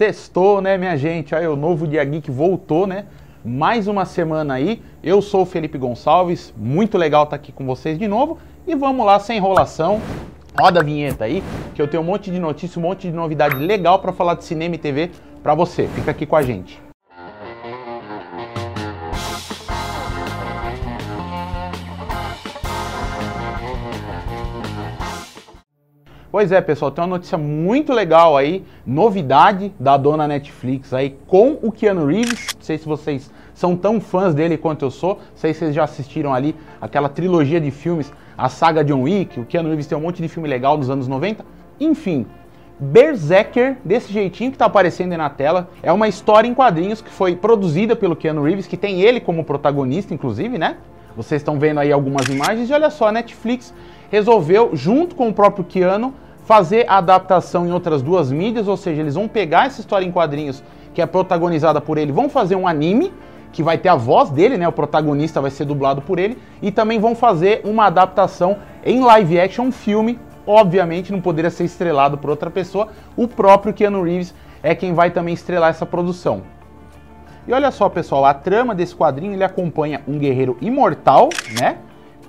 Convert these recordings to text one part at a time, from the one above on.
Sextou, né, minha gente? Aí o novo Dia Geek voltou, né? Mais uma semana aí. Eu sou o Felipe Gonçalves, muito legal estar aqui com vocês de novo. E vamos lá, sem enrolação. Roda a vinheta aí, que eu tenho um monte de notícia, um monte de novidade legal para falar de cinema e TV para você. Fica aqui com a gente. Pois é, pessoal, tem uma notícia muito legal aí, novidade da dona Netflix aí com o Keanu Reeves. Não sei se vocês são tão fãs dele quanto eu sou. Não sei se vocês já assistiram ali aquela trilogia de filmes, a saga John Wick. O Keanu Reeves tem um monte de filme legal dos anos 90. Enfim, Berserker, desse jeitinho que tá aparecendo aí na tela, é uma história em quadrinhos que foi produzida pelo Keanu Reeves, que tem ele como protagonista, inclusive, né? Vocês estão vendo aí algumas imagens e olha só, a Netflix resolveu, junto com o próprio Keanu, fazer a adaptação em outras duas mídias, ou seja, eles vão pegar essa história em quadrinhos que é protagonizada por ele, vão fazer um anime que vai ter a voz dele, né? O protagonista vai ser dublado por ele, e também vão fazer uma adaptação em live action, um filme, obviamente não poderia ser estrelado por outra pessoa, o próprio Keanu Reeves é quem vai também estrelar essa produção. E olha só, pessoal, a trama desse quadrinho ele acompanha um guerreiro imortal, né?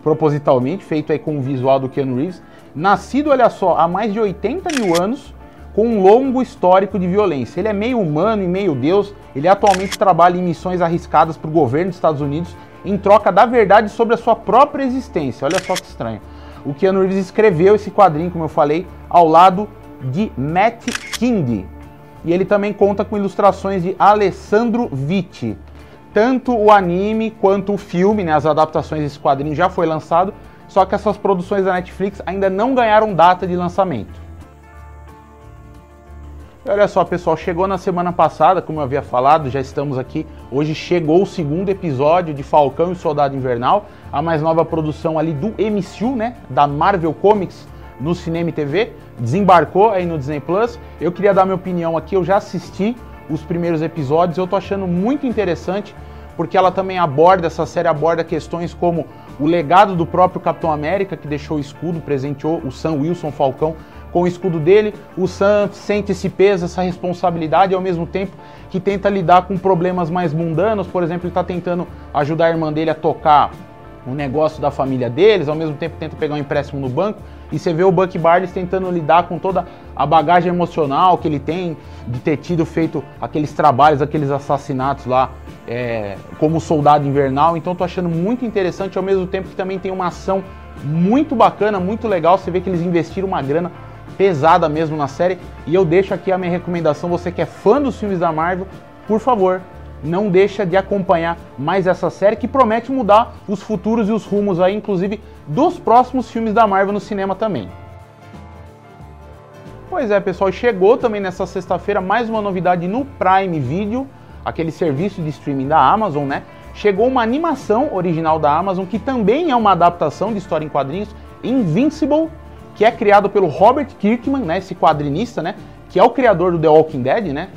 Propositalmente, feito aí com o visual do Keanu Reeves, nascido, olha só, há mais de 80 mil anos, com um longo histórico de violência. Ele é meio humano e meio deus, ele atualmente trabalha em missões arriscadas para o governo dos Estados Unidos em troca da verdade sobre a sua própria existência. Olha só que estranho. O Keanu Reeves escreveu esse quadrinho, como eu falei, ao lado de Matt King. E ele também conta com ilustrações de Alessandro Vitti. Tanto o anime quanto o filme, né, as adaptações desse quadrinho já foi lançado, só que essas produções da Netflix ainda não ganharam data de lançamento. E olha só, pessoal, chegou na semana passada, como eu havia falado, já estamos aqui. Hoje chegou o segundo episódio de Falcão e Soldado Invernal, a mais nova produção ali do MCU, né, da Marvel Comics no cinema e TV, desembarcou aí no Disney Plus. Eu queria dar minha opinião aqui, eu já assisti os primeiros episódios, eu tô achando muito interessante, porque ela também aborda, essa série aborda questões como o legado do próprio Capitão América, que deixou o escudo, presenteou o Sam Wilson Falcão com o escudo dele. O Sam sente esse peso, essa responsabilidade, ao mesmo tempo que tenta lidar com problemas mais mundanos. Por exemplo, ele está tentando ajudar a irmã dele a tocar o negócio da família deles, ao mesmo tempo tenta pegar um empréstimo no banco. E você vê o Buck Barnes tentando lidar com toda a bagagem emocional que ele tem de ter tido feito aqueles trabalhos, aqueles assassinatos lá é, como soldado invernal. Então tô achando muito interessante, ao mesmo tempo que também tem uma ação muito bacana, muito legal. Você vê que eles investiram uma grana pesada mesmo na série. E eu deixo aqui a minha recomendação, você que é fã dos filmes da Marvel, por favor, não deixa de acompanhar mais essa série que promete mudar os futuros e os rumos aí, inclusive dos próximos filmes da Marvel no cinema também. Pois é, pessoal, chegou também nessa sexta-feira mais uma novidade no Prime Video, aquele serviço de streaming da Amazon, né? Chegou uma animação original da Amazon que também é uma adaptação de história em quadrinhos, Invincible, que é criado pelo Robert Kirkman, né, esse quadrinista, né, que é o criador do The Walking Dead, né?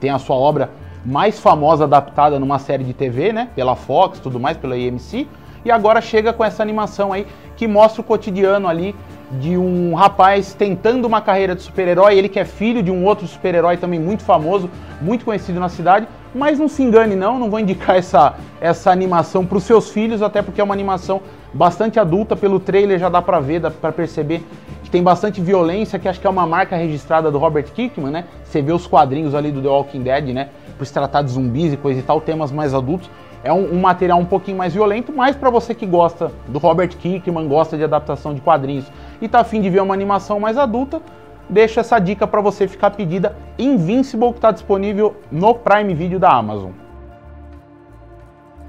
Tem a sua obra mais famosa adaptada numa série de TV, né? Pela Fox, tudo mais, pela AMC. E agora chega com essa animação aí que mostra o cotidiano ali de um rapaz tentando uma carreira de super-herói, ele que é filho de um outro super-herói também muito famoso, muito conhecido na cidade, mas não se engane não, não vou indicar essa, essa animação para os seus filhos, até porque é uma animação bastante adulta, pelo trailer já dá para ver, dá para perceber que tem bastante violência, que acho que é uma marca registrada do Robert Kirkman, né? Você vê os quadrinhos ali do The Walking Dead, né? Por se tratar de zumbis e coisa e tal, temas mais adultos. É um, um material um pouquinho mais violento, mas para você que gosta do Robert Kirkman, gosta de adaptação de quadrinhos e tá afim de ver uma animação mais adulta, deixo essa dica para você ficar pedida Invincible, que está disponível no Prime Video da Amazon.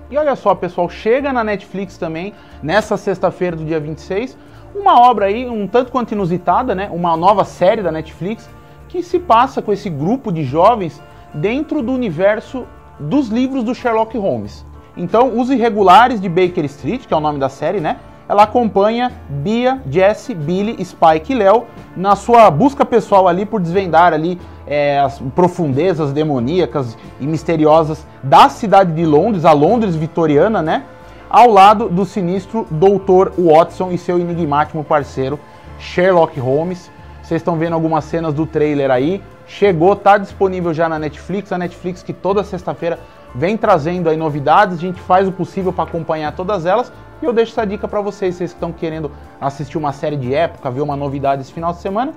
E olha só, pessoal, chega na Netflix também, nessa sexta-feira do dia 26, uma obra aí um tanto quanto inusitada, né? Uma nova série da Netflix que se passa com esse grupo de jovens dentro do universo dos livros do Sherlock Holmes. Então, Os Irregulares de Baker Street, que é o nome da série, né? Ela acompanha Bia, Jesse, Billy, Spike e Léo na sua busca pessoal ali por desvendar ali é, as profundezas demoníacas e misteriosas da cidade de Londres, a Londres vitoriana, né? Ao lado do sinistro Dr. Watson e seu enigmático parceiro Sherlock Holmes. Vocês estão vendo algumas cenas do trailer aí. chegou, tá disponível já na Netflix, a Netflix que toda sexta-feira vem trazendo aí novidades, a gente faz o possível para acompanhar todas elas. E eu deixo essa dica para vocês, vocês que estão querendo assistir uma série de época, ver uma novidade esse final de semana,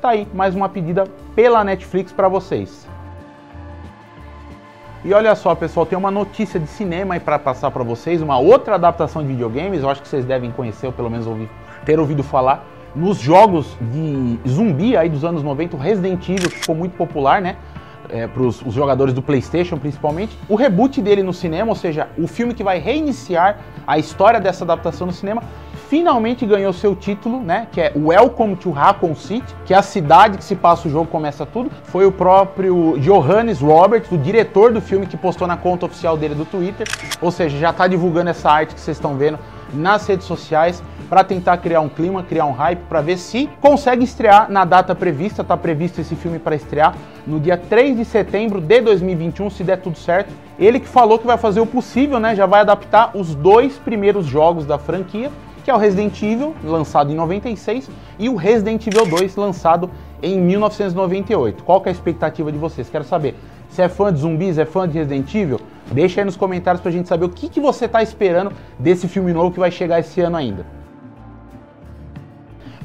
tá aí mais uma pedida pela Netflix para vocês. E olha só, pessoal, tem uma notícia de cinema aí para passar para vocês, uma outra adaptação de videogames, eu acho que vocês devem conhecer, ou pelo menos ouvir, ter ouvido falar, nos jogos de zumbi aí dos anos 90, o Resident Evil, que ficou muito popular, né? É, para os jogadores do PlayStation principalmente, o reboot dele no cinema, ou seja, o filme que vai reiniciar a história dessa adaptação no cinema, finalmente ganhou seu título, né? Que é Welcome to Raccoon City, que é a cidade que se passa o jogo, começa tudo. Foi o próprio Johannes Roberts, o diretor do filme, que postou na conta oficial dele do Twitter. Ou seja, já está divulgando essa arte que vocês estão vendo nas redes sociais para tentar criar um clima, criar um hype, para ver se consegue estrear na data prevista. Está previsto esse filme para estrear no dia 3 de setembro de 2021, se der tudo certo. Ele que falou que vai fazer o possível, né? Já vai adaptar os dois primeiros jogos da franquia, que é o Resident Evil, lançado em 96, e o Resident Evil 2, lançado em 1998. Qual que é a expectativa de vocês? Quero saber. Se é fã de zumbis, é fã de Resident Evil? Deixa aí nos comentários pra gente saber o que, que você tá esperando desse filme novo que vai chegar esse ano ainda.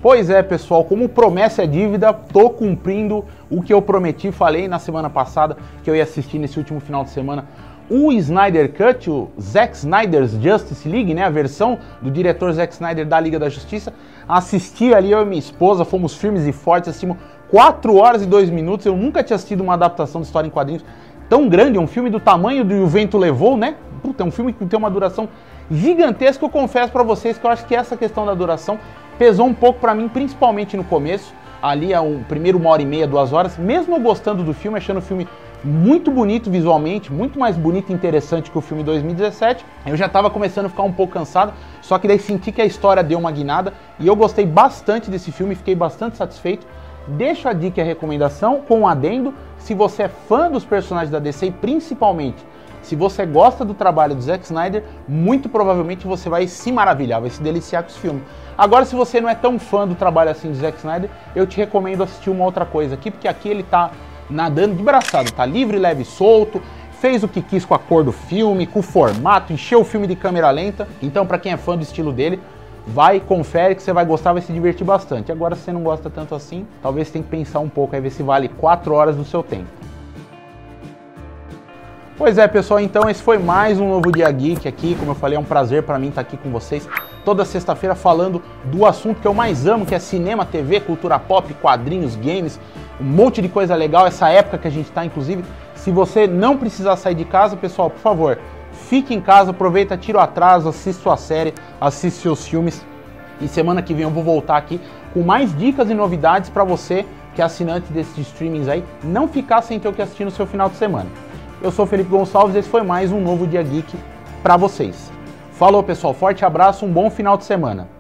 Pois é, pessoal, como promessa é dívida, tô cumprindo o que eu prometi, falei na semana passada que eu ia assistir nesse último final de semana o Snyder Cut, o Zack Snyder's Justice League, né, a versão do diretor Zack Snyder da Liga da Justiça. Assisti ali, eu e minha esposa, fomos firmes e fortes, assistimos 4 horas e 2 minutos. Eu nunca tinha assistido uma adaptação de história em quadrinhos tão grande, é um filme do tamanho do O Vento Levou, né? Puta, é um filme que tem uma duração gigantesca. Eu confesso para vocês que eu acho que essa questão da duração pesou um pouco para mim, principalmente no começo. Ali é o primeiro uma hora e meia, duas horas. Mesmo gostando do filme, achando o filme muito bonito visualmente, muito mais bonito e interessante que o filme 2017. Eu já estava começando a ficar um pouco cansado, só que daí senti que a história deu uma guinada e eu gostei bastante desse filme, fiquei bastante satisfeito. Deixo a dica e a recomendação com um adendo, se você é fã dos personagens da DC e principalmente se você gosta do trabalho do Zack Snyder, muito provavelmente você vai se maravilhar, vai se deliciar com esse filme. Agora, se você não é tão fã do trabalho assim do Zack Snyder, eu te recomendo assistir uma outra coisa aqui, porque aqui ele tá nadando de braçada, tá livre, leve e solto, fez o que quis com a cor do filme, com o formato, encheu o filme de câmera lenta. Então, para quem é fã do estilo dele, vai, confere que você vai gostar, vai se divertir bastante. Agora, se você não gosta tanto assim, talvez você tenha que pensar um pouco aí, ver se vale 4 horas do seu tempo. Pois é, pessoal, então esse foi mais um novo Dia Geek aqui. Como eu falei, é um prazer para mim estar aqui com vocês toda sexta-feira falando do assunto que eu mais amo, que é cinema, TV, cultura pop, quadrinhos, games, um monte de coisa legal. Essa época que a gente está, inclusive, se você não precisar sair de casa, pessoal, por favor, fique em casa, aproveita, tira o atraso, assiste sua série, assiste seus filmes. E semana que vem eu vou voltar aqui com mais dicas e novidades para você que é assinante desses streamings aí, não ficar sem ter o que assistir no seu final de semana. Eu sou Felipe Gonçalves esse foi mais um novo Dia Geek para vocês. Falou pessoal, forte abraço, um bom final de semana.